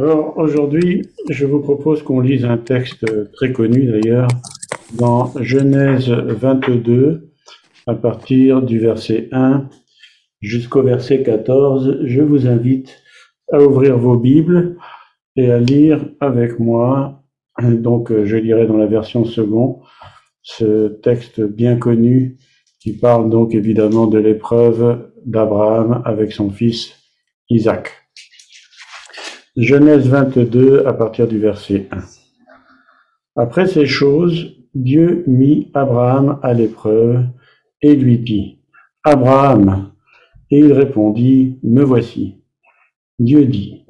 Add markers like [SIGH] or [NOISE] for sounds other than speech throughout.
Alors aujourd'hui, je vous propose qu'on lise un texte très connu d'ailleurs dans Genèse 22 à partir du verset 1 jusqu'au verset 14. Je vous invite à ouvrir vos Bibles et à lire avec moi. Donc je lirai dans la version second ce texte bien connu qui parle donc évidemment de l'épreuve d'Abraham avec son fils Isaac. Genèse 22 à partir du verset 1. Après ces choses, Dieu mit Abraham à l'épreuve et lui dit, Abraham, et il répondit, Me voici. Dieu dit,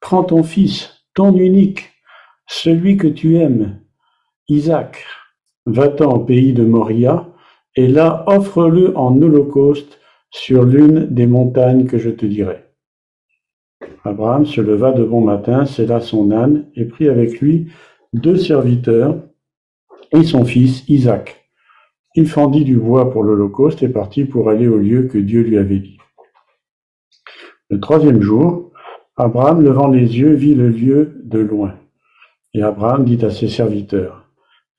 Prends ton fils, ton unique, celui que tu aimes, Isaac, va-t'en au pays de Moria, et là offre-le en holocauste sur l'une des montagnes que je te dirai. Abraham se leva de bon matin, sella son âne, et prit avec lui deux serviteurs et son fils Isaac. Il fendit du bois pour l'Holocauste et partit pour aller au lieu que Dieu lui avait dit. Le troisième jour, Abraham, levant les yeux, vit le lieu de loin. Et Abraham dit à ses serviteurs,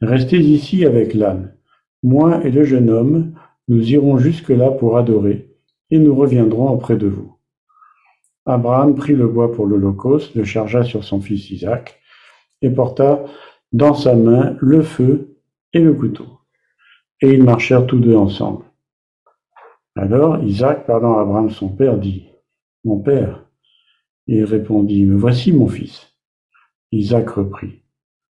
Restez ici avec l'âne. Moi et le jeune homme, nous irons jusque-là pour adorer, et nous reviendrons auprès de vous. Abraham prit le bois pour l'Holocauste, le chargea sur son fils Isaac, et porta dans sa main le feu et le couteau. Et ils marchèrent tous deux ensemble. Alors Isaac, parlant à Abraham son père, dit, Mon père. Et il répondit, Me voici mon fils. Isaac reprit,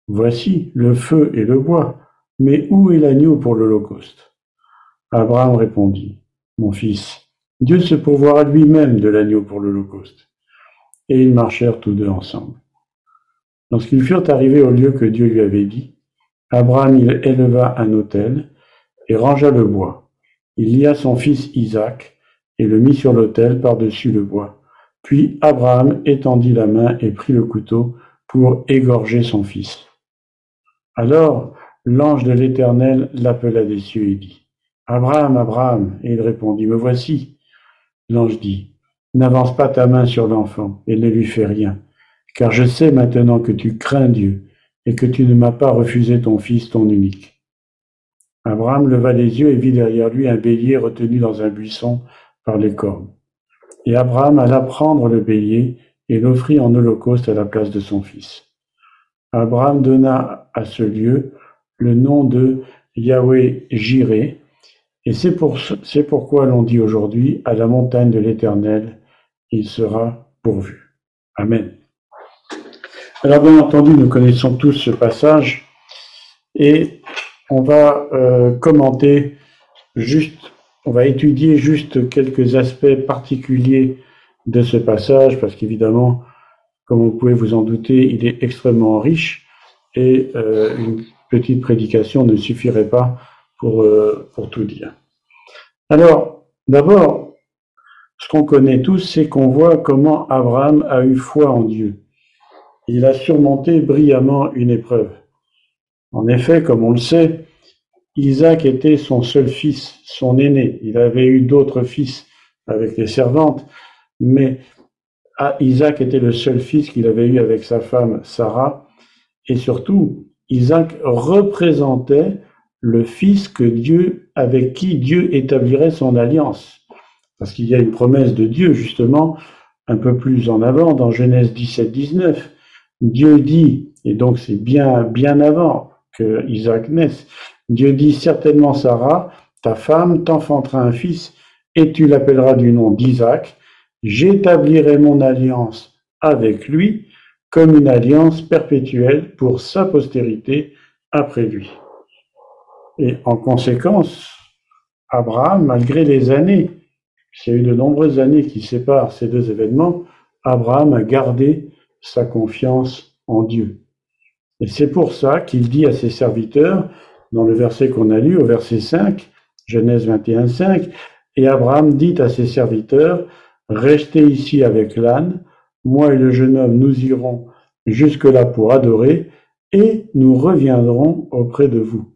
Voici le feu et le bois, mais où est l'agneau pour l'Holocauste? Abraham répondit, Mon fils, Dieu se pourvoira lui-même de l'agneau pour l'Holocauste. Et ils marchèrent tous deux ensemble. Lorsqu'ils furent arrivés au lieu que Dieu lui avait dit, Abraham il éleva un autel et rangea le bois. Il lia son fils Isaac et le mit sur l'autel par-dessus le bois. Puis Abraham étendit la main et prit le couteau pour égorger son fils. Alors l'ange de l'Éternel l'appela des cieux et dit, Abraham, Abraham, et il répondit, Me voici. L'ange dit, N'avance pas ta main sur l'enfant et ne lui fais rien, car je sais maintenant que tu crains Dieu et que tu ne m'as pas refusé ton fils, ton unique. Abraham leva les yeux et vit derrière lui un bélier retenu dans un buisson par les cornes. Et Abraham alla prendre le bélier et l'offrit en holocauste à la place de son fils. Abraham donna à ce lieu le nom de Yahweh Jireh, et c'est pour, c'est pourquoi l'on dit aujourd'hui, à la montagne de l'Éternel, il sera pourvu. Amen. Alors bien entendu, nous connaissons tous ce passage et on va euh, commenter juste, on va étudier juste quelques aspects particuliers de ce passage parce qu'évidemment, comme vous pouvez vous en douter, il est extrêmement riche et euh, une petite prédication ne suffirait pas pour, euh, pour tout dire. Alors, d'abord, ce qu'on connaît tous, c'est qu'on voit comment Abraham a eu foi en Dieu. Il a surmonté brillamment une épreuve. En effet, comme on le sait, Isaac était son seul fils, son aîné. Il avait eu d'autres fils avec les servantes, mais ah, Isaac était le seul fils qu'il avait eu avec sa femme Sarah. Et surtout, Isaac représentait le fils que Dieu, avec qui Dieu établirait son alliance. Parce qu'il y a une promesse de Dieu, justement, un peu plus en avant, dans Genèse 17, 19. Dieu dit, et donc c'est bien, bien avant que Isaac naisse, Dieu dit certainement Sarah, ta femme t'enfantera un fils, et tu l'appelleras du nom d'Isaac. J'établirai mon alliance avec lui comme une alliance perpétuelle pour sa postérité après lui. Et en conséquence, Abraham, malgré les années, il y eu de nombreuses années qui séparent ces deux événements, Abraham a gardé sa confiance en Dieu. Et c'est pour ça qu'il dit à ses serviteurs, dans le verset qu'on a lu, au verset 5, Genèse 21, 5, et Abraham dit à ses serviteurs, Restez ici avec l'âne, moi et le jeune homme, nous irons jusque-là pour adorer, et nous reviendrons auprès de vous.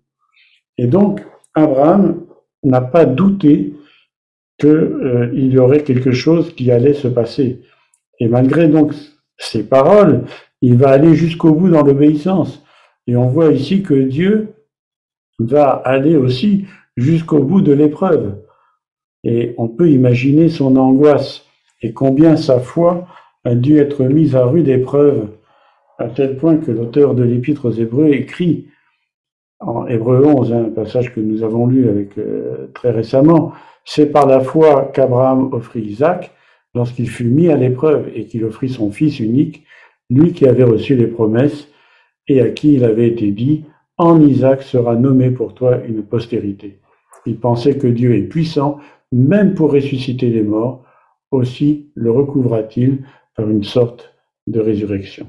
Et donc, Abraham n'a pas douté qu'il euh, y aurait quelque chose qui allait se passer. Et malgré donc ses paroles, il va aller jusqu'au bout dans l'obéissance. Et on voit ici que Dieu va aller aussi jusqu'au bout de l'épreuve. Et on peut imaginer son angoisse et combien sa foi a dû être mise à rude épreuve, à tel point que l'auteur de l'Épître aux Hébreux écrit en Hébreu 11, un passage que nous avons lu avec euh, très récemment, c'est par la foi qu'Abraham offrit Isaac lorsqu'il fut mis à l'épreuve et qu'il offrit son fils unique, lui qui avait reçu les promesses et à qui il avait été dit, en Isaac sera nommé pour toi une postérité. Il pensait que Dieu est puissant, même pour ressusciter les morts, aussi le recouvra-t-il par une sorte de résurrection.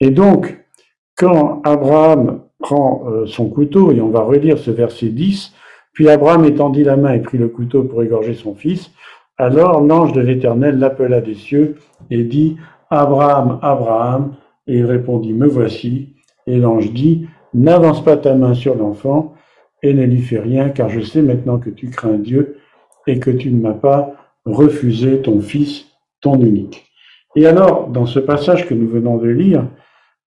Et donc, quand Abraham prend euh, son couteau, et on va relire ce verset 10, puis Abraham étendit la main et prit le couteau pour égorger son fils, alors l'ange de l'Éternel l'appela des cieux et dit, Abraham, Abraham, et il répondit, Me voici. Et l'ange dit, N'avance pas ta main sur l'enfant et ne lui fais rien, car je sais maintenant que tu crains Dieu et que tu ne m'as pas refusé ton fils, ton unique. Et alors, dans ce passage que nous venons de lire,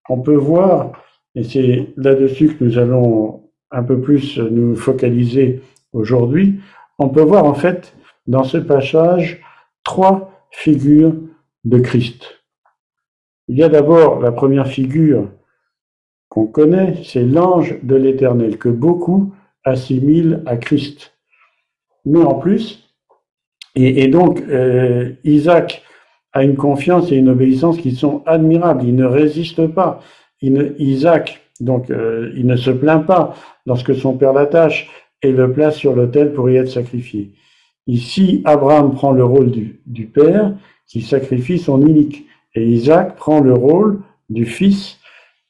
on peut voir, et c'est là-dessus que nous allons un peu plus nous focaliser aujourd'hui, on peut voir en fait dans ce passage trois figures de Christ. Il y a d'abord la première figure qu'on connaît, c'est l'ange de l'Éternel, que beaucoup assimilent à Christ. Mais en plus, et, donc euh, Isaac a une confiance et une obéissance qui sont admirables, il ne résiste pas. Isaac, donc, euh, il ne se plaint pas lorsque son père l'attache et le place sur l'autel pour y être sacrifié. Ici, Abraham prend le rôle du, du père qui sacrifie son unique, et Isaac prend le rôle du fils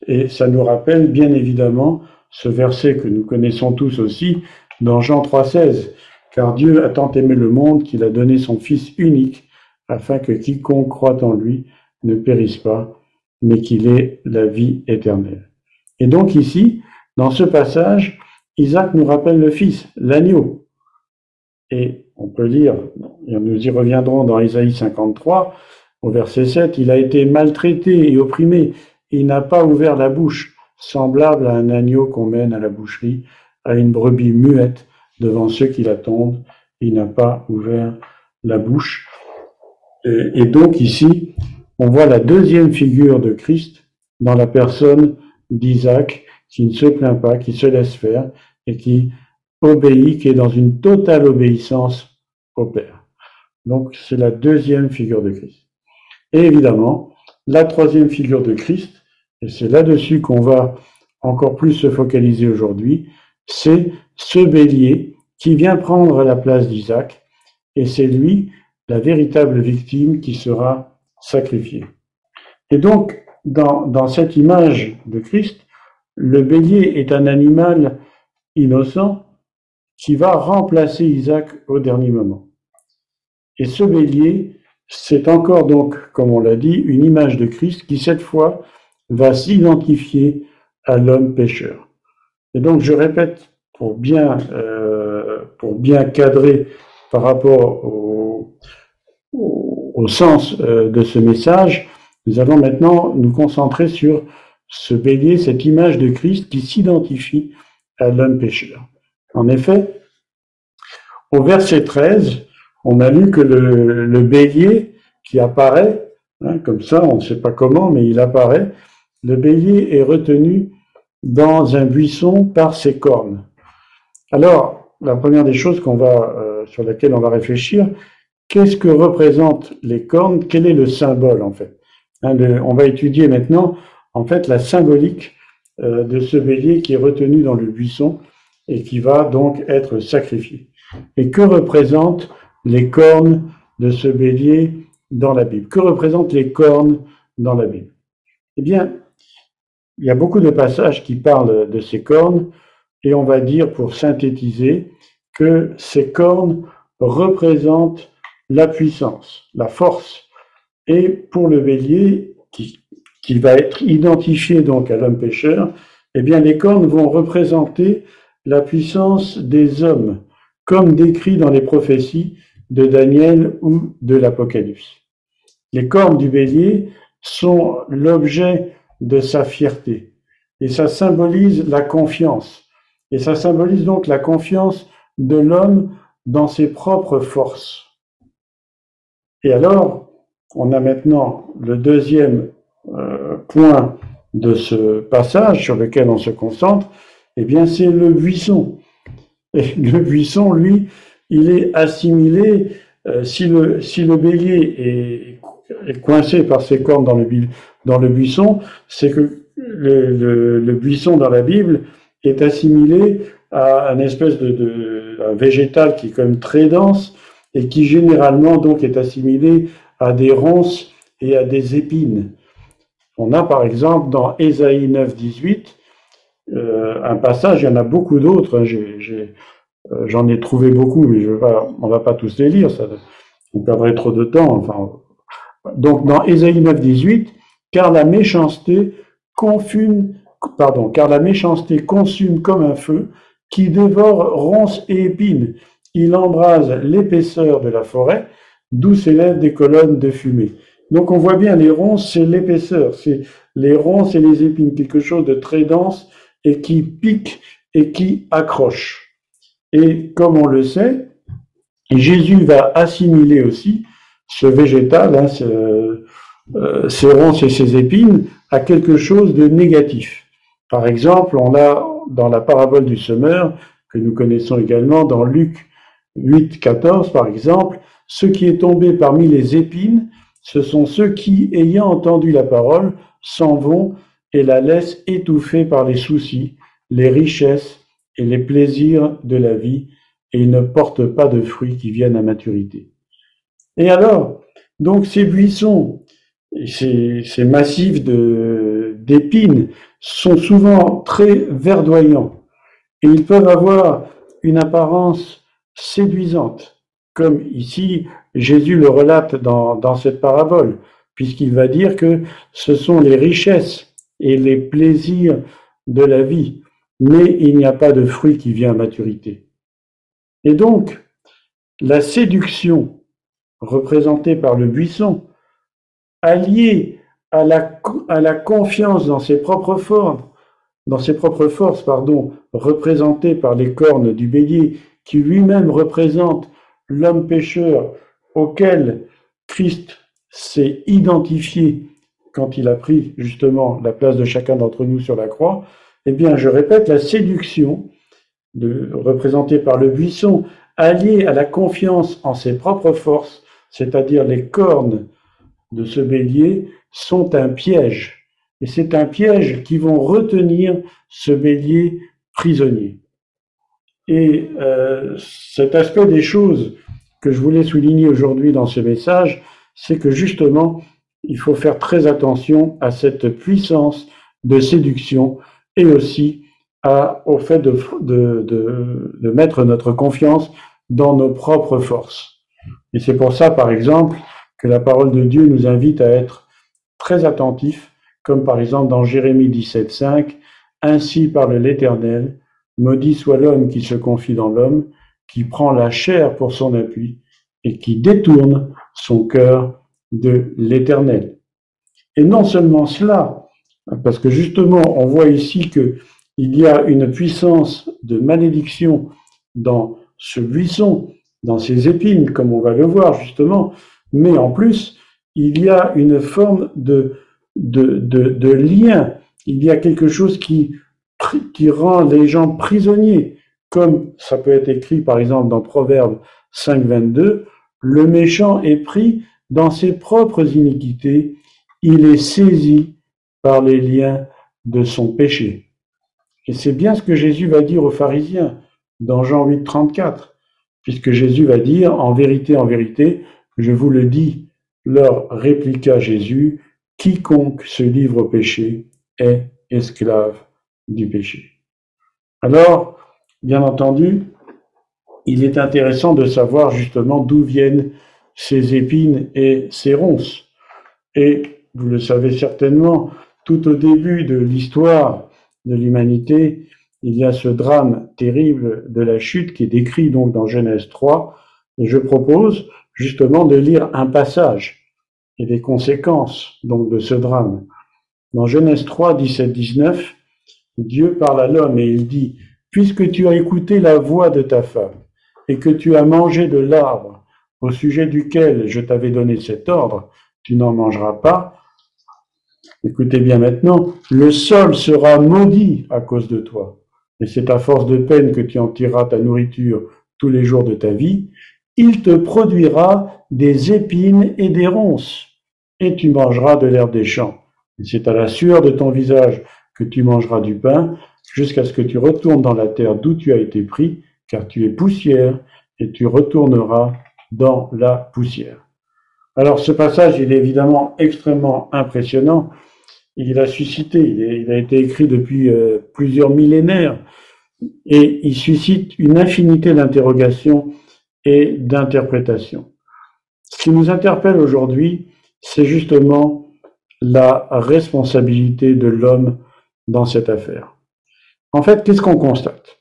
et ça nous rappelle bien évidemment ce verset que nous connaissons tous aussi dans Jean 3,16. Car Dieu a tant aimé le monde qu'il a donné son Fils unique, afin que quiconque croit en lui ne périsse pas, mais qu'il ait la vie éternelle. Et donc ici, dans ce passage, Isaac nous rappelle le Fils, l'agneau. Et on peut lire, nous y reviendrons dans Isaïe 53, au verset 7, il a été maltraité et opprimé, il n'a pas ouvert la bouche, semblable à un agneau qu'on mène à la boucherie, à une brebis muette devant ceux qui l'attendent. Il n'a pas ouvert la bouche. Et, donc ici, on voit la deuxième figure de Christ dans la personne d'Isaac, qui ne se plaint pas, qui se laisse faire et qui obéit, qui est dans une totale obéissance au Père. Donc c'est la deuxième figure de Christ. Et évidemment, la troisième figure de Christ, et c'est là-dessus qu'on va encore plus se focaliser aujourd'hui, c'est ce bélier qui vient prendre la place d'Isaac, et c'est lui la véritable victime qui sera sacrifiée. Et donc, dans, dans cette image de Christ, le bélier est un animal innocent qui va remplacer Isaac au dernier moment. Et ce bélier, c'est encore donc, comme on l'a dit, une image de Christ qui cette fois va s'identifier à l'homme pécheur. Et donc, je répète, pour bien, euh, pour bien cadrer par rapport au, au, sens euh, de ce message, nous allons maintenant nous concentrer sur ce bélier, cette image de Christ qui s'identifie à l'homme pécheur. En effet, au verset 13, on a lu que le, bélier qui apparaît, hein, comme ça, on ne sait pas comment, mais il apparaît, le bélier est retenu dans un buisson par ses cornes. Alors, la première des choses euh, sur laquelle on va réfléchir, qu'est-ce que représentent les cornes? Quel est le symbole en fait? Hein, On va étudier maintenant en fait la symbolique euh, de ce bélier qui est retenu dans le buisson et qui va donc être sacrifié. Et que représentent les cornes de ce bélier dans la Bible? Que représentent les cornes dans la Bible? Eh bien, il y a beaucoup de passages qui parlent de ces cornes, et on va dire, pour synthétiser, que ces cornes représentent la puissance, la force. Et pour le bélier, qui, qui va être identifié donc à l'homme pécheur, eh bien les cornes vont représenter la puissance des hommes, comme décrit dans les prophéties de Daniel ou de l'Apocalypse. Les cornes du bélier sont l'objet de sa fierté. Et ça symbolise la confiance. Et ça symbolise donc la confiance de l'homme dans ses propres forces. Et alors, on a maintenant le deuxième euh, point de ce passage sur lequel on se concentre, eh bien c'est le buisson. Et [LAUGHS] le buisson, lui, il est assimilé, euh, si, le, si le bélier est, coincé par ses cornes dans le, dans le buisson, c'est que le, le, buisson dans la Bible est assimilé à un espèce de, de végétal qui est quand même très dense et qui généralement donc est assimilé à des ronces et à des épines. On a par exemple dans Ésaïe 9, 18 euh, un passage, il y en a beaucoup d'autres, hein, euh, j'en ai, trouvé beaucoup, mais on ne va pas tous les lire, ça, on perdrait trop de temps. Donc dans Ésaïe 9, 18, car la méchanceté confume, car la méchanceté consume comme un feu qui dévore ronces et épines. Il embrase l'épaisseur de la forêt, d'où s'élèvent des colonnes de fumée. Donc on voit bien, les ronces, c'est l'épaisseur, c'est les ronces et les épines, quelque chose de très dense et qui pique et qui accroche. Et comme on le sait, Jésus va assimiler aussi ce végétal, hein, euh, ces ronces et ces épines, à quelque chose de négatif. Par exemple, on a dans la parabole du semeur, que nous connaissons également dans Luc 8, 14 par exemple, ce qui est tombé parmi les épines, ce sont ceux qui, ayant entendu la parole, s'en vont et la laissent étouffée par les soucis, les richesses et les plaisirs de la vie, et ils ne portent pas de fruits qui viennent à maturité. Et alors, donc ces buissons, ces massifs d'épines sont souvent très verdoyants, et ils peuvent avoir une apparence séduisante, comme ici Jésus le relate dans, cette parabole, puisqu'il va dire que ce sont les richesses et les plaisirs de la vie, mais il n'y a pas de fruit qui vient à maturité. Et donc, la séduction représentée par le buisson, alliée à la, confiance dans ses propres forces, dans ses propres forces, pardon, représentée par les cornes du bélier, qui lui-même représente l'homme pécheur auquel Christ s'est identifié quand il a pris justement la place de chacun d'entre nous sur la croix, eh bien, je répète, la séduction, représentée par le buisson, alliée à la confiance en ses propres forces, c'est-à-dire les cornes de ce bélier, sont un piège. Et c'est un piège qui vont retenir ce bélier prisonnier. Et euh, cet aspect des choses que je voulais souligner aujourd'hui dans ce message, c'est que justement, il faut faire très attention à cette puissance de séduction et aussi au fait de, mettre notre confiance dans nos propres forces. Et c'est pour ça, par exemple, que la parole de Dieu nous invite à être très attentifs, comme par exemple dans Jérémie 17, 5, Ainsi parle l'Éternel, Maudit soit l'homme qui se confie dans l'homme, qui prend la chair pour son appui et qui détourne son cœur de l'éternel. Et non seulement cela, parce que justement, on voit ici que il y a une puissance de malédiction dans ce buisson, dans ses épines, comme on va le voir justement, mais en plus, il y a une forme de lien, il y a quelque chose qui qui rend les gens prisonniers, comme ça peut être écrit par exemple dans Proverbe 5, 22, le méchant est pris dans ses propres iniquités, il est saisi par les liens de son péché. Et c'est bien ce que Jésus va dire aux pharisiens dans Jean 8, 34, puisque Jésus va dire, en vérité, en vérité, je vous le dis, leur répliqua Jésus, quiconque se livre au péché est esclave du péché. Alors, bien entendu, il est intéressant de savoir justement d'où viennent ces épines et ces ronces. Et vous le savez certainement, tout au début de l'histoire de l'humanité, il y a ce drame terrible de la chute qui est décrit donc dans Genèse 3. Et je propose justement de lire un passage. et des conséquences donc de ce drame. Dans Genèse 3, 17, 19, Dieu parle à l'homme et il dit, Puisque tu as écouté la voix de ta femme et que tu as mangé de l'arbre au sujet duquel je t'avais donné cet ordre, tu n'en mangeras pas. Écoutez bien maintenant, le sol sera maudit à cause de toi. Et c'est à force de peine que tu en tireras ta nourriture tous les jours de ta vie. Il te produira des épines et des ronces, et tu mangeras de l'herbe des champs. Et c'est à la sueur de ton visage que tu mangeras du pain, jusqu'à ce que tu retournes dans la terre d'où tu as été pris, car tu es poussière, et tu retourneras dans la poussière. Alors ce passage, il est évidemment extrêmement impressionnant. Il a suscité, il a été écrit depuis euh, plusieurs millénaires, et il suscite une infinité d'interrogations et d'interprétations. Ce qui nous interpelle aujourd'hui, c'est justement la responsabilité de l'homme dans cette affaire. En fait, qu'est-ce qu'on constate?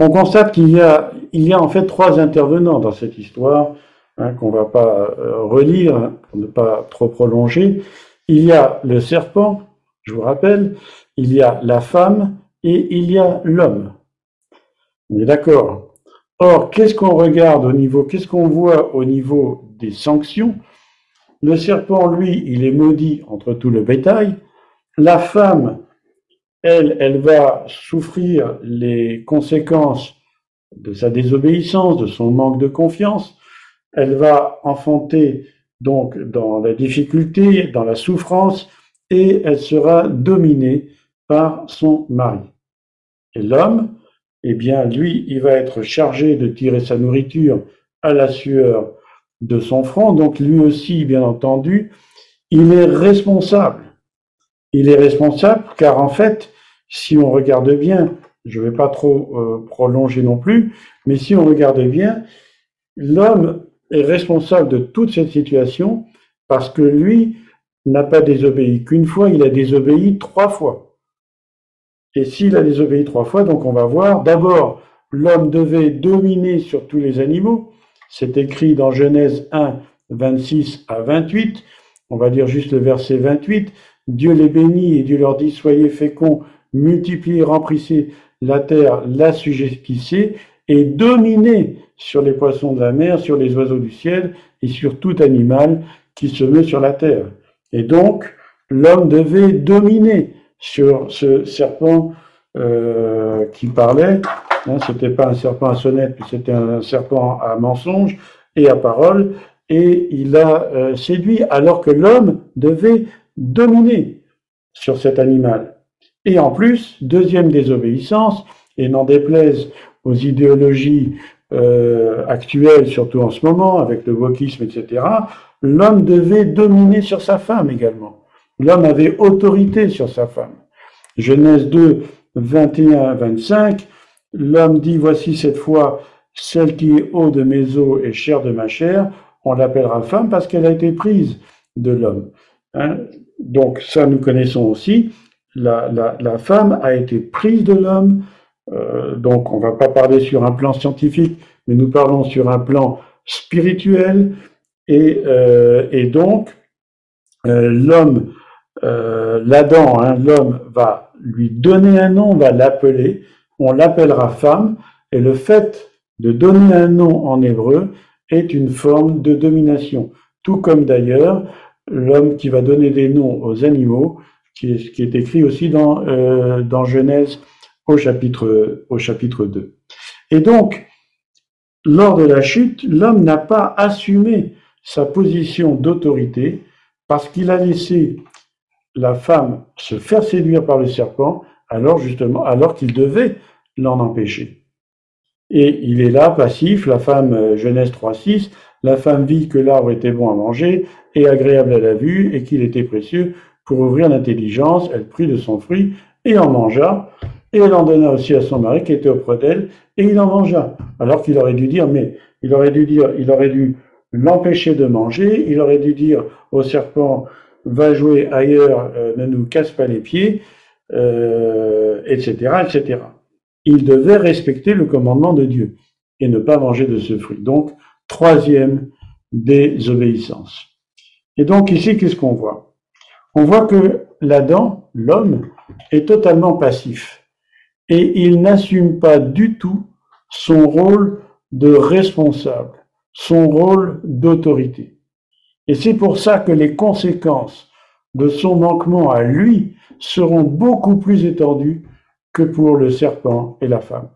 On constate qu'il y a, il y a en fait trois intervenants dans cette histoire hein, qu'on va pas euh, relire hein, pour ne pas trop prolonger. Il y a le serpent, je vous rappelle, il y a la femme et il y a l'homme. On est d'accord? Or, qu'est-ce qu'on regarde au niveau, qu'est-ce qu'on voit au niveau des sanctions? Le serpent, lui, il est maudit entre tout le bétail. La femme, elle, elle va souffrir les conséquences de sa désobéissance, de son manque de confiance. Elle va enfanter donc dans la difficulté, dans la souffrance, et elle sera dominée par son mari. Et l'homme, eh bien, lui, il va être chargé de tirer sa nourriture à la sueur de son front. Donc, lui aussi, bien entendu, il est responsable. Il est responsable car, en fait, si on regarde bien, je ne vais pas trop euh, prolonger non plus, mais si on regarde bien, l'homme est responsable de toute cette situation parce que lui n'a pas désobéi qu'une fois, il a désobéi trois fois. Et s'il a désobéi trois fois, donc on va voir, d'abord, l'homme devait dominer sur tous les animaux. C'est écrit dans Genèse 1, 26 à 28. On va dire juste le verset 28. Dieu les bénit et Dieu leur dit, soyez féconds, multipliez, remplissez la terre, la sujettissez et dominez sur les poissons de la mer, sur les oiseaux du ciel et sur tout animal qui se met sur la terre. Et donc, l'homme devait dominer sur ce serpent euh, qui parlait. Hein, c'était pas un serpent à sonnette, c'était un serpent à mensonge et à parole. Et il a euh, séduit alors que l'homme devait dominer sur cet animal. Et en plus, deuxième désobéissance, et n'en déplaise aux idéologies euh, actuelles, surtout en ce moment, avec le wokisme, etc., l'homme devait dominer sur sa femme également. L'homme avait autorité sur sa femme. Genèse 2, 21 25, l'homme dit, voici cette fois celle qui est haut de mes os et chair de ma chair, on l'appellera femme parce qu'elle a été prise de l'homme. Hein? Donc ça, nous connaissons aussi. La, femme a été prise de l'homme. Euh, donc on va pas parler sur un plan scientifique, mais nous parlons sur un plan spirituel. Et, euh, donc, euh, l'homme l'Adam, hein, l'homme, va lui donner un nom, va l'appeler, on l'appellera femme, et le fait de donner un nom en hébreu est une forme de domination. Tout comme d'ailleurs l'homme qui va donner des noms aux animaux, qui est, qui est écrit aussi dans, euh, Genèse au chapitre, au chapitre 2. Et donc, lors de la chute, l'homme n'a pas assumé sa position d'autorité parce qu'il a laissé la femme se faire séduire par le serpent, alors justement, alors qu'il devait l'en empêcher. Et il est là, passif, la femme, euh, Genèse 3.6, la femme vit que l'arbre était bon à manger et agréable à la vue et qu'il était précieux pour ouvrir l'intelligence, elle prit de son fruit et en mangea, et elle en donna aussi à son mari qui était auprès d'elle, et il en mangea. Alors qu'il aurait dû dire, mais il aurait dû dire, il aurait dû l'empêcher de manger, il aurait dû dire au serpent, va jouer ailleurs, euh, ne nous casse pas les pieds, euh, etc., etc. Il devait respecter le commandement de Dieu et ne pas manger de ce fruit. Donc, troisième désobéissance. Et donc ici, qu'est-ce qu'on voit? On voit que l'Adam, l'homme, est totalement passif et il n'assume pas du tout son rôle de responsable, son rôle d'autorité. Et c'est pour ça que les conséquences de son manquement à lui seront beaucoup plus étendues pour le serpent et la femme.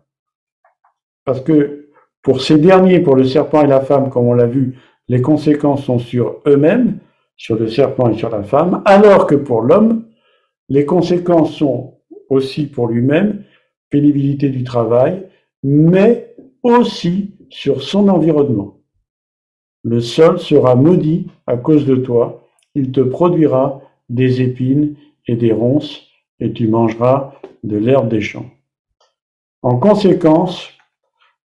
Parce que pour ces derniers, pour le serpent et la femme, comme on l'a vu, les conséquences sont sur eux-mêmes, sur le serpent et sur la femme, alors que pour l'homme, les conséquences sont aussi pour lui-même, pénibilité du travail, mais aussi sur son environnement. Le sol sera maudit à cause de toi, il te produira des épines et des ronces, et tu mangeras de l'herbe des champs. En conséquence,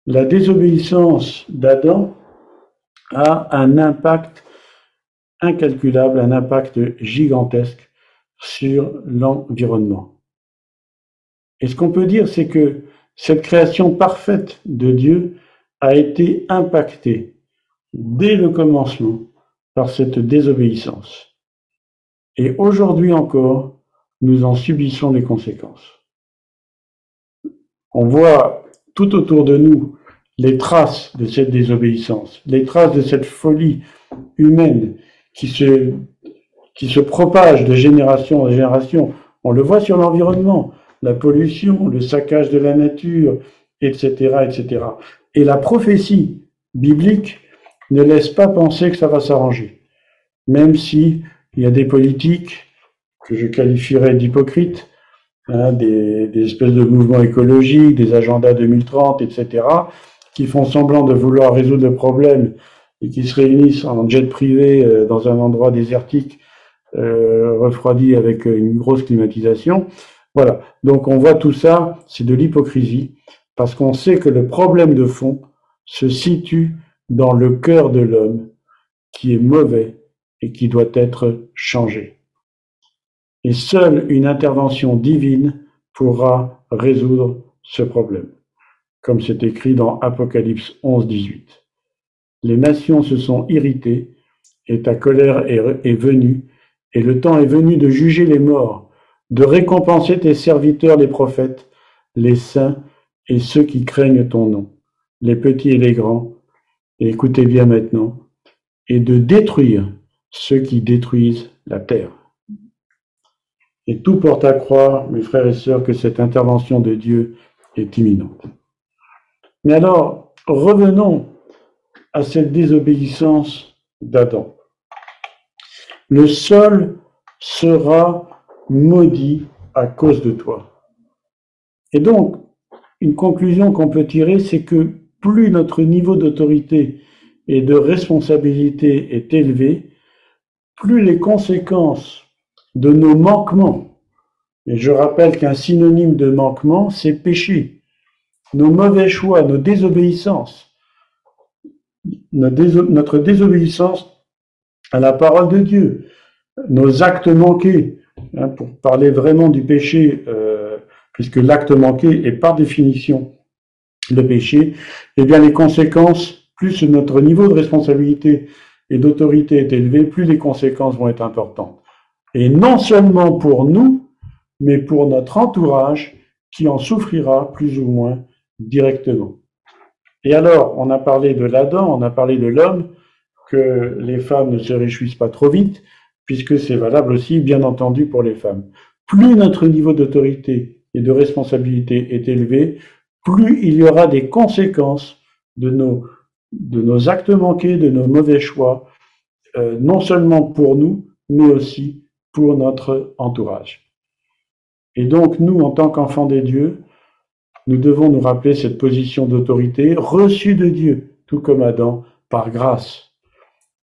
la désobéissance d'Adam a un impact incalculable, un impact gigantesque sur l'environnement. Et ce qu'on peut dire, c'est que cette création parfaite de Dieu a été impactée dès le commencement par cette désobéissance. Et aujourd'hui encore, nous en subissons les conséquences. On voit tout autour de nous les traces de cette désobéissance, les traces de cette folie humaine qui se, qui propage de génération en génération. On le voit sur l'environnement, la pollution, le saccage de la nature, etc., etc. Et la prophétie biblique ne laisse pas penser que ça va s'arranger. Même si il y a des politiques que je qualifierais d'hypocrites, hein, des, espèces de mouvements écologiques, des agendas 2030, etc., qui font semblant de vouloir résoudre le problème et qui se réunissent en jet privé euh, dans un endroit désertique euh, refroidi avec une grosse climatisation. Voilà. Donc on voit tout ça, c'est de l'hypocrisie, parce qu'on sait que le problème de fond se situe dans le cœur de l'homme qui est mauvais et qui doit être changé. Et seule une intervention divine pourra résoudre ce problème, comme c'est écrit dans Apocalypse 11, 18. Les nations se sont irritées et ta colère est venue, et le temps est venu de juger les morts, de récompenser tes serviteurs les prophètes, les saints et ceux qui craignent ton nom, les petits et les grands, et écoutez bien maintenant, et de détruire ceux qui détruisent la terre. Et tout porte à croire, mes frères et sœurs, que cette intervention de Dieu est imminente. Mais alors, revenons à cette désobéissance d'Adam. Le sol sera maudit à cause de toi. Et donc, une conclusion qu'on peut tirer, c'est que plus notre niveau d'autorité et de responsabilité est élevé, plus les conséquences de nos manquements, et je rappelle qu'un synonyme de manquement, c'est péché, nos mauvais choix, nos désobéissances, notre désobéissance à la parole de Dieu, nos actes manqués, hein, pour parler vraiment du péché, euh, puisque l'acte manqué est par définition le péché, eh bien les conséquences, plus notre niveau de responsabilité et d'autorité est élevé, plus les conséquences vont être importantes. Et non seulement pour nous, mais pour notre entourage qui en souffrira plus ou moins directement. Et alors, on a parlé de l'Adam, on a parlé de l'homme, que les femmes ne se réjouissent pas trop vite, puisque c'est valable aussi, bien entendu, pour les femmes. Plus notre niveau d'autorité et de responsabilité est élevé, plus il y aura des conséquences de nos, de nos actes manqués, de nos mauvais choix, euh, non seulement pour nous, mais aussi pour notre entourage. Et donc, nous, en tant qu'enfants des dieux, nous devons nous rappeler cette position d'autorité reçue de Dieu, tout comme Adam, par grâce.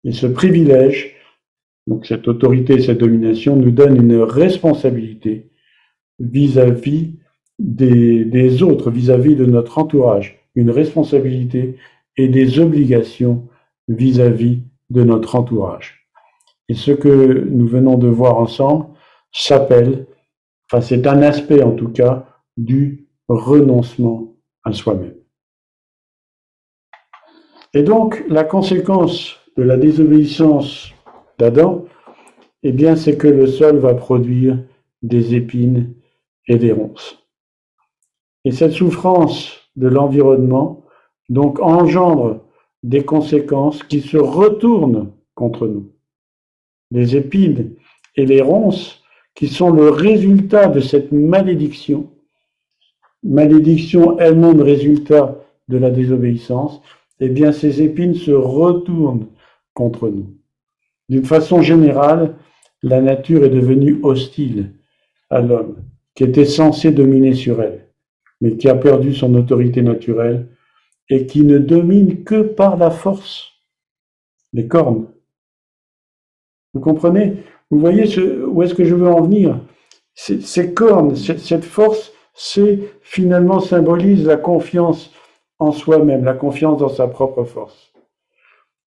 Et ce privilège, donc cette autorité, cette domination, nous donne une responsabilité vis-à-vis des, autres vis-à-vis de notre entourage, une responsabilité et des obligations vis-à-vis de notre entourage. Et ce que nous venons de voir ensemble s'appelle, enfin c'est un aspect en tout cas, du renoncement à soi-même. Et donc la conséquence de la désobéissance d'Adam, eh bien, c'est que le sol va produire des épines et des ronces. Et cette souffrance de l'environnement, donc, engendre des conséquences qui se retournent contre nous. Les épines et les ronces qui sont le résultat de cette malédiction, malédiction elle-même résultat de la désobéissance, eh bien ces épines se retournent contre nous. D'une façon générale, la nature est devenue hostile à l'homme, qui était censé dominer sur elle, mais qui a perdu son autorité naturelle et qui ne domine que par la force, les cornes. Vous comprenez? Vous voyez où est-ce que je veux en venir? Ces cornes, cette force, c'est finalement symbolise la confiance en soi-même, la confiance dans sa propre force.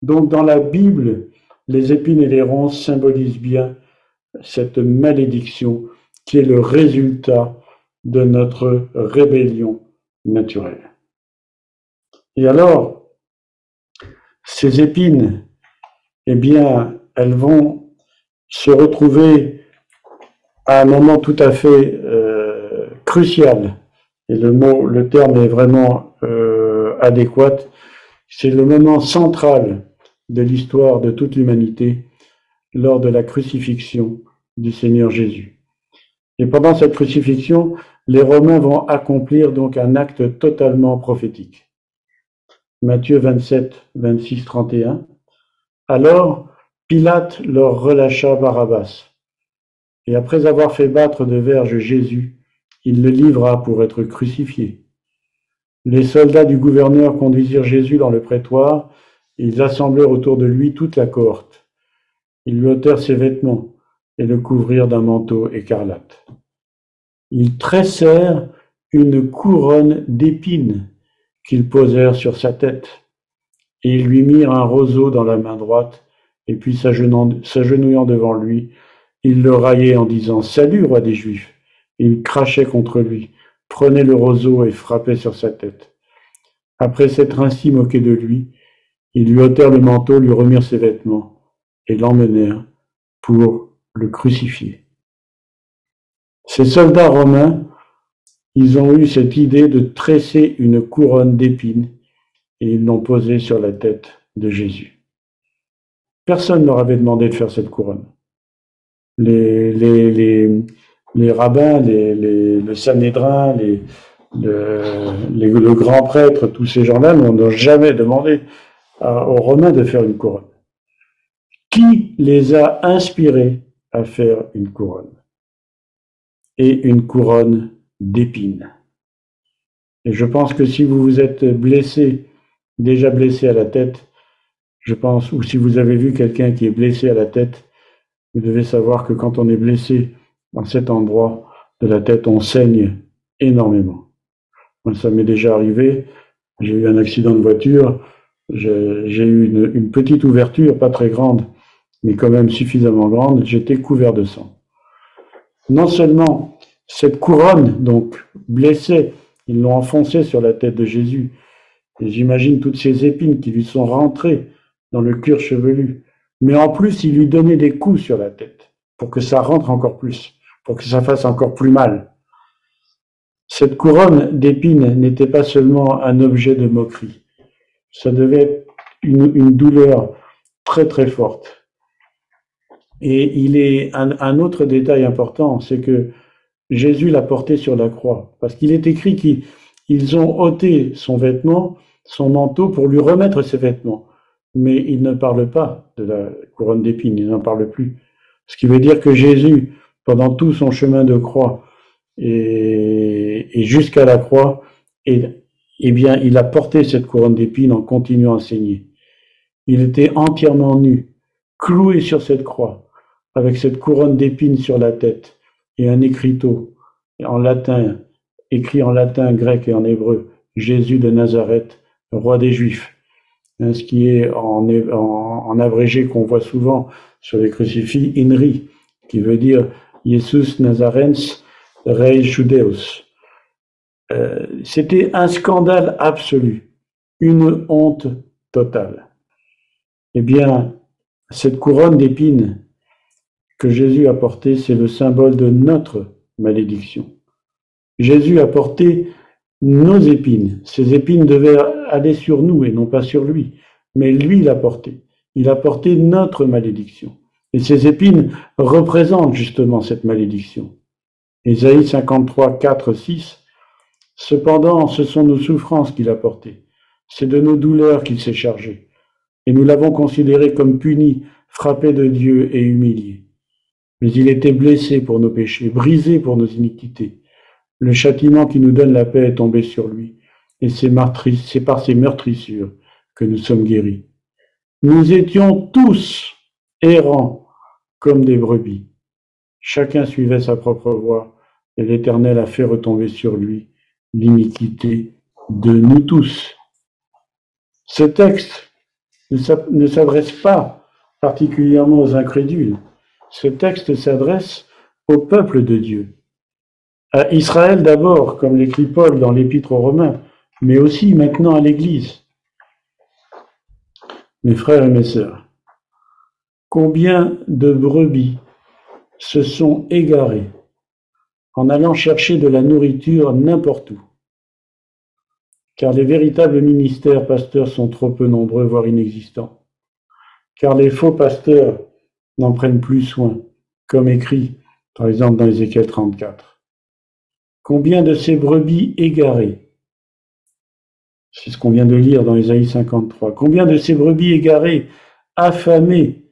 Donc dans la Bible, les épines et les ronces symbolisent bien cette malédiction qui est le résultat de notre rébellion naturelle. Et alors, ces épines, eh bien, elles vont se retrouver à un moment tout à fait euh, crucial. Et le mot, le terme est vraiment euh, adéquat. C'est le moment central de l'histoire de toute l'humanité lors de la crucifixion du Seigneur Jésus. Et pendant cette crucifixion, les Romains vont accomplir donc un acte totalement prophétique. Matthieu 27, 26, 31. Alors, Pilate leur relâcha Barabbas. Et après avoir fait battre de verge Jésus, il le livra pour être crucifié. Les soldats du gouverneur conduisirent Jésus dans le prétoire, ils assemblèrent autour de lui toute la cohorte. Ils lui ôtèrent ses vêtements et le couvrirent d'un manteau écarlate. Ils tressèrent une couronne d'épines qu'ils posèrent sur sa tête, et ils lui mirent un roseau dans la main droite, et puis s'agenouillant devant lui, ils le raillaient en disant Salut, roi des Juifs. ils crachaient contre lui, prenaient le roseau et frappaient sur sa tête. Après s'être ainsi moqué de lui, ils lui ôtèrent le manteau, lui remirent ses vêtements et l'emmenèrent pour le crucifier. Ces soldats romains, ils ont eu cette idée de tresser une couronne d'épines et ils l'ont posée sur la tête de Jésus. Personne ne leur avait demandé de faire cette couronne. Les, rabbins, le Sanhédrin, le grand prêtre, tous ces gens-là n'ont jamais demandé aux Romains de faire une couronne. Qui les a inspirés à faire une couronne? Et une couronne d'épines. Et je pense que si vous vous êtes blessé, déjà blessé à la tête, je pense, ou si vous avez vu quelqu'un qui est blessé à la tête, vous devez savoir que quand on est blessé dans cet endroit de la tête, on saigne énormément. Moi, ça m'est déjà arrivé. J'ai eu un accident de voiture. J'ai eu une, petite ouverture, pas très grande, mais quand même suffisamment grande, j'étais couvert de sang. Non seulement cette couronne, donc, blessée, ils l'ont enfoncée sur la tête de Jésus, j'imagine toutes ces épines qui lui sont rentrées dans le cuir chevelu, mais en plus, il lui donnait des coups sur la tête, pour que ça rentre encore plus, pour que ça fasse encore plus mal. Cette couronne d'épines n'était pas seulement un objet de moquerie, ça devait être une, une douleur très très forte. Et il est un, autre détail important, c'est que Jésus l'a porté sur la croix, parce qu'il est écrit qu'ils ont ôté son vêtement, son manteau, pour lui remettre ses vêtements. Mais il ne parle pas de la couronne d'épines, il n'en parle plus. Ce qui veut dire que Jésus, pendant tout son chemin de croix et, jusqu'à la croix, et, eh bien, il a porté cette couronne d'épines en continuant à enseigner. Il était entièrement nu, cloué sur cette croix avec cette couronne d'épines sur la tête et un écriteau en latin, écrit en latin, grec et en hébreu, Jésus de Nazareth, roi des Juifs. Hein, ce qui est en, en, abrégé qu'on voit souvent sur les crucifix, INRI, qui veut dire Jesus Nazarens Rei Judeus. Euh, c'était un scandale absolu, une honte totale. Eh bien, Cette couronne d'épines que Jésus a portée, c'est le symbole de notre malédiction. Jésus a porté nos épines. Ces épines devaient aller sur nous et non pas sur lui. Mais lui l'a porté. Il a porté notre malédiction. Et ces épines représentent justement cette malédiction. Ésaïe 53, 4, 6. Cependant, ce sont nos souffrances qu'il a portées. C'est de nos douleurs qu'il s'est chargé. Et nous l'avons considéré comme puni, frappé de Dieu et humilié. Mais il était blessé pour nos péchés, brisé pour nos iniquités. Le châtiment qui nous donne la paix est tombé sur lui, et c'est par ses meurtrissures que nous sommes guéris. Nous étions tous errants comme des brebis. Chacun suivait sa propre voie, et l'Éternel a fait retomber sur lui l'iniquité de nous tous. Ce texte ne s'adresse pas particulièrement aux incrédules, ce texte s'adresse au peuple de Dieu, à Israël d'abord, comme l'écrit Paul dans l'Épître aux Romains, mais aussi maintenant à l'Église. Mes frères et mes sœurs, combien de brebis se sont égarées en allant chercher de la nourriture n'importe où? Car les véritables ministères pasteurs sont trop peu nombreux, voire inexistants, car les faux pasteurs n'en prennent plus soin, comme écrit par exemple dans Ézéchiel 34. Combien de ces brebis égarées, c'est ce qu'on vient de lire dans Ésaïe 53, combien de ces brebis égarées, affamées,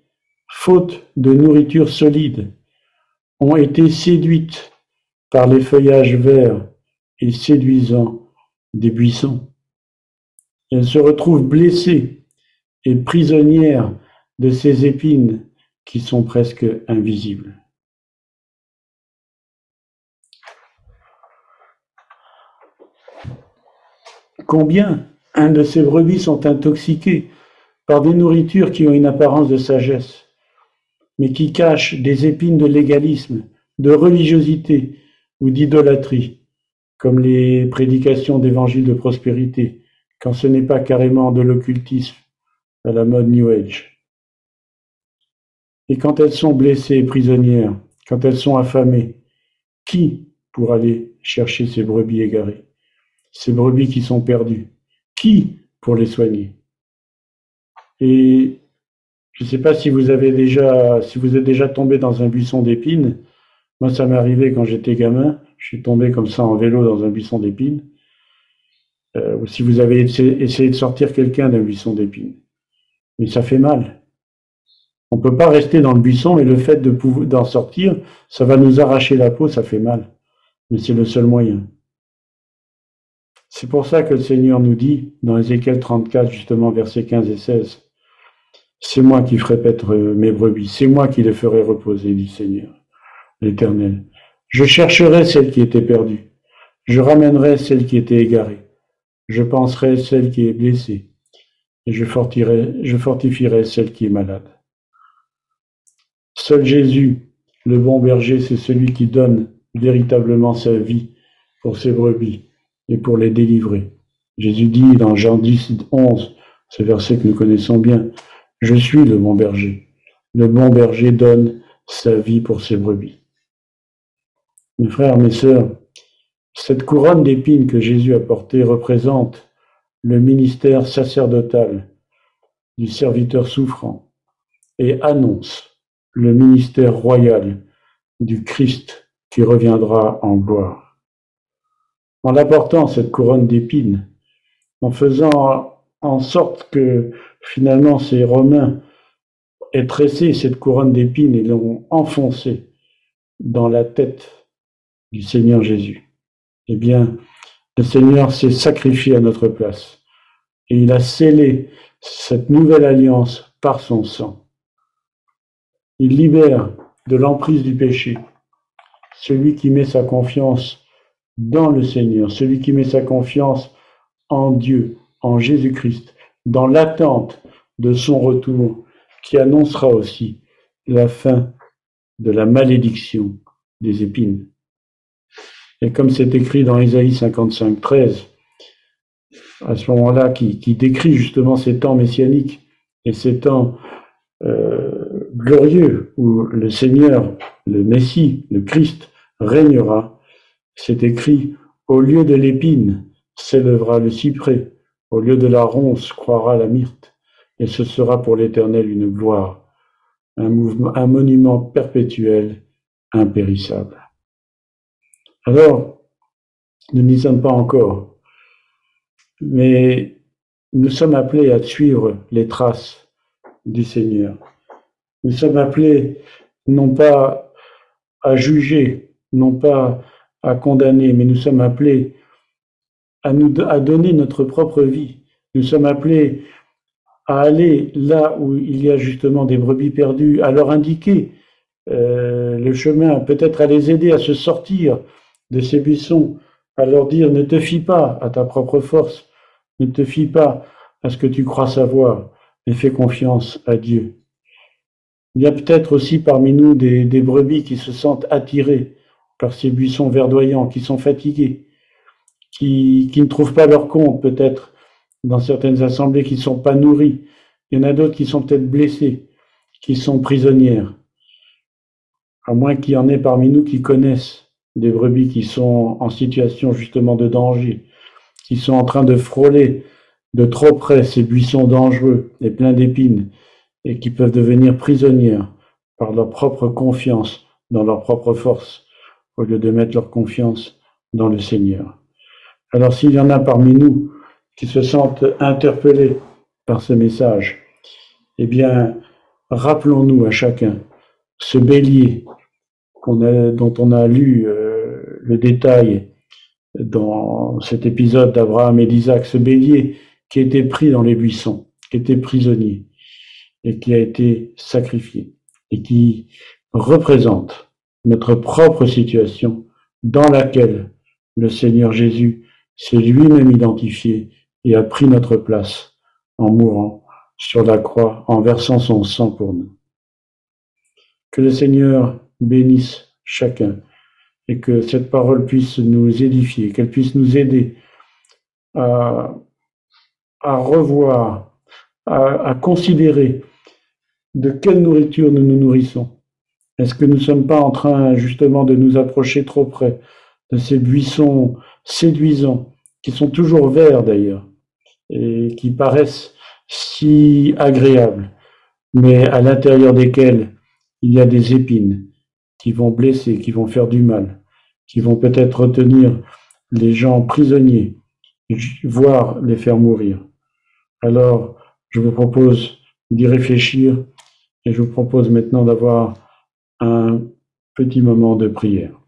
faute de nourriture solide, ont été séduites par les feuillages verts et séduisants des buissons? Elles se retrouvent blessées et prisonnières de ces épines qui sont presque invisibles. Combien un de ces brebis sont intoxiqués par des nourritures qui ont une apparence de sagesse, mais qui cachent des épines de légalisme, de religiosité ou d'idolâtrie, comme les prédications d'évangile de prospérité, quand ce n'est pas carrément de l'occultisme à la mode New Age. Et quand elles sont blessées et prisonnières, quand elles sont affamées, qui pour aller chercher ces brebis égarées, ces brebis qui sont perdues Qui pour les soigner? Et je ne sais pas si vous avez déjà, si vous êtes déjà tombé dans un buisson d'épines. Moi, ça m'est arrivé quand j'étais gamin. Je suis tombé comme ça en vélo dans un buisson d'épines. Euh, ou si vous avez essayé de sortir quelqu'un d'un buisson d'épines. Mais ça fait mal. On ne peut pas rester dans le buisson, et le fait de d'en sortir, ça va nous arracher la peau, ça fait mal. Mais c'est le seul moyen. C'est pour ça que le Seigneur nous dit, dans Ézéchiel 34, justement, versets 15 et 16, C'est moi qui ferai paître mes brebis, c'est moi qui les ferai reposer, dit Seigneur, l'Éternel. Je chercherai celle qui était perdue, je ramènerai celle qui était égarée, je penserai celle qui est blessée, et je fortifierai celle qui est malade. Seul Jésus, le bon berger, c'est celui qui donne véritablement sa vie pour ses brebis et pour les délivrer. Jésus dit dans Jean 10, 11, ce verset que nous connaissons bien, Je suis le bon berger. Le bon berger donne sa vie pour ses brebis. Mes frères, mes sœurs, cette couronne d'épines que Jésus a portée représente le ministère sacerdotal du serviteur souffrant et annonce le ministère royal du Christ qui reviendra en gloire. En apportant cette couronne d'épines, en faisant en sorte que finalement ces Romains aient tressé cette couronne d'épines et l'ont enfoncée dans la tête du Seigneur Jésus. Eh bien, le Seigneur s'est sacrifié à notre place et il a scellé cette nouvelle alliance par son sang. Il libère de l'emprise du péché celui qui met sa confiance dans le Seigneur, celui qui met sa confiance en Dieu, en Jésus-Christ, dans l'attente de son retour, qui annoncera aussi la fin de la malédiction des épines. Et comme c'est écrit dans Isaïe 55, 13, à ce moment-là, qui, décrit justement ces temps messianiques et ces temps euh, glorieux où le Seigneur, le Messie, le Christ régnera, c'est écrit, au lieu de l'épine s'élèvera le cyprès, au lieu de la ronce croira la myrte, et ce sera pour l'Éternel une gloire, un, monument perpétuel, impérissable. Alors, nous n'y sommes pas encore, mais nous sommes appelés à suivre les traces du Seigneur. Nous sommes appelés non pas à juger, non pas à condamner, mais nous sommes appelés à, nous, à donner notre propre vie. Nous sommes appelés à aller là où il y a justement des brebis perdues, à leur indiquer euh, le chemin, peut-être à les aider à se sortir de ces buissons, à leur dire ne te fie pas à ta propre force, ne te fie pas à ce que tu crois savoir, mais fais confiance à Dieu. Il y a peut-être aussi parmi nous des, brebis qui se sentent attirés par ces buissons verdoyants, qui sont fatigués, qui, ne trouvent pas leur compte peut-être dans certaines assemblées qui ne sont pas nourries. Il y en a d'autres qui sont peut-être blessées, qui sont prisonnières. À moins qu'il y en ait parmi nous qui connaissent des brebis qui sont en situation justement de danger, qui sont en train de frôler de trop près ces buissons dangereux et pleins d'épines, et qui peuvent devenir prisonnières par leur propre confiance dans leur propre force, au lieu de mettre leur confiance dans le Seigneur. Alors s'il y en a parmi nous qui se sentent interpellés par ce message, eh bien, rappelons-nous à chacun ce bélier dont on a lu euh, le détail dans cet épisode d'Abraham et d'Isaac, ce bélier qui était pris dans les buissons, qui était prisonnier et qui a été sacrifié et qui représente notre propre situation dans laquelle le Seigneur Jésus s'est lui-même identifié et a pris notre place en mourant sur la croix, en versant son sang pour nous. Que le Seigneur bénisse chacun et que cette parole puisse nous édifier, qu'elle puisse nous aider à, à revoir, à, à, considérer de quelle nourriture nous nous nourrissons. Est-ce que nous ne sommes pas en train justement de nous approcher trop près de ces buissons séduisants, qui sont toujours verts d'ailleurs, et qui paraissent si agréables, mais à l'intérieur desquels il y a des épines qui vont blesser, qui vont faire du mal, qui vont peut-être retenir les gens prisonniers, voire les faire mourir. Alors, je vous propose d'y réfléchir et je vous propose maintenant d'avoir un petit moment de prière.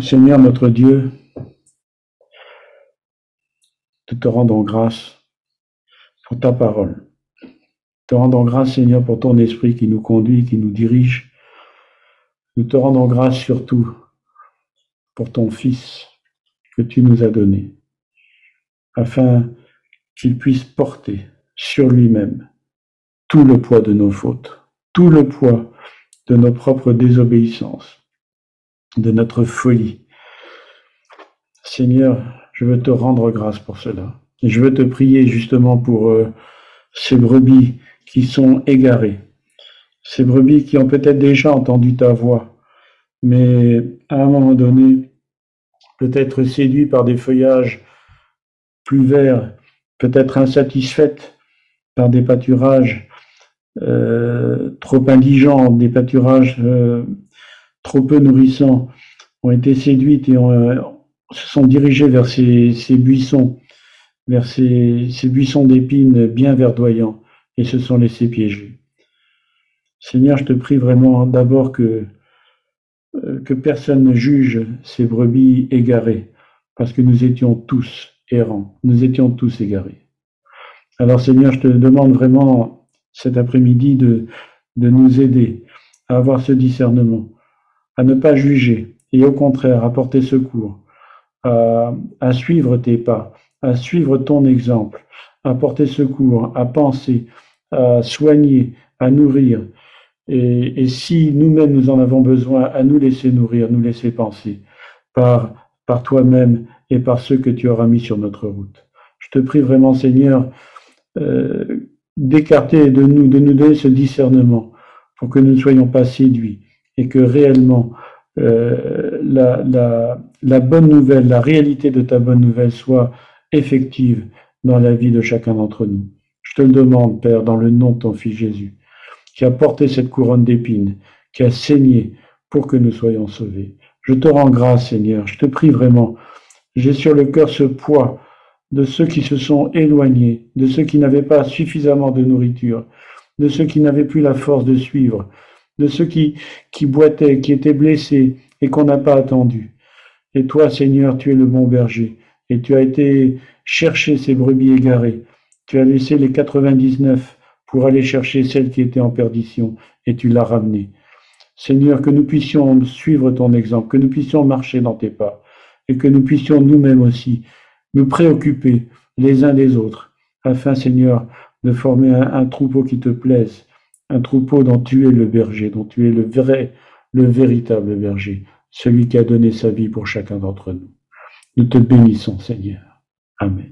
Seigneur notre Dieu, nous te rendons grâce pour ta parole. Te rendons grâce, Seigneur, pour ton esprit qui nous conduit, qui nous dirige. Nous te rendons grâce surtout pour ton Fils que tu nous as donné, afin qu'il puisse porter sur lui-même tout le poids de nos fautes, tout le poids de nos propres désobéissances, de notre folie. Seigneur, je veux te rendre grâce pour cela. Je veux te prier justement pour euh, ces brebis qui sont égarées, ces brebis qui ont peut-être déjà entendu ta voix, mais à un moment donné, peut-être séduits par des feuillages plus verts, peut-être insatisfaites par des pâturages euh, trop indigents, des pâturages euh, trop peu nourrissants, ont été séduites et euh, se sont dirigées vers ces, buissons, vers ces, buissons d'épines bien verdoyants, et se sont laissés piéger. Seigneur, je te prie vraiment d'abord que, que personne ne juge ces brebis égarées, parce que nous étions tous errants, nous étions tous égarés. Alors Seigneur, je te demande vraiment cet après-midi de, nous aider à avoir ce discernement, à ne pas juger et au contraire à porter secours, à, à suivre tes pas, à suivre ton exemple, à porter secours, à penser, à soigner, à nourrir. Et, et si nous-mêmes nous en avons besoin, à nous laisser nourrir, nous laisser penser par, par toi-même et par ceux que tu auras mis sur notre route. Je te prie vraiment, Seigneur, euh, d'écarter de nous, de nous donner ce discernement pour que nous ne soyons pas séduits et que réellement euh, la, bonne nouvelle, la réalité de ta bonne nouvelle soit effective dans la vie de chacun d'entre nous. Je te le demande, Père, dans le nom de ton Fils Jésus, qui a porté cette couronne d'épines, qui a saigné pour que nous soyons sauvés. Je te rends grâce, Seigneur. Je te prie vraiment. J'ai sur le cœur ce poids de ceux qui se sont éloignés, de ceux qui n'avaient pas suffisamment de nourriture, de ceux qui n'avaient plus la force de suivre, de ceux qui, qui boitaient, qui étaient blessés et qu'on n'a pas attendu. Et toi, Seigneur, tu es le bon berger, et tu as été chercher ces brebis égarées. Tu as laissé les 99 pour aller chercher celles qui étaient en perdition, et tu l'as ramenée. Seigneur, que nous puissions suivre ton exemple, que nous puissions marcher dans tes pas, et que nous puissions nous-mêmes aussi nous préoccuper les uns des autres, afin, Seigneur, de former un, troupeau qui te plaise, un troupeau dont tu es le berger, dont tu es le vrai, le véritable berger, celui qui a donné sa vie pour chacun d'entre nous. Nous te bénissons, Seigneur. Amen.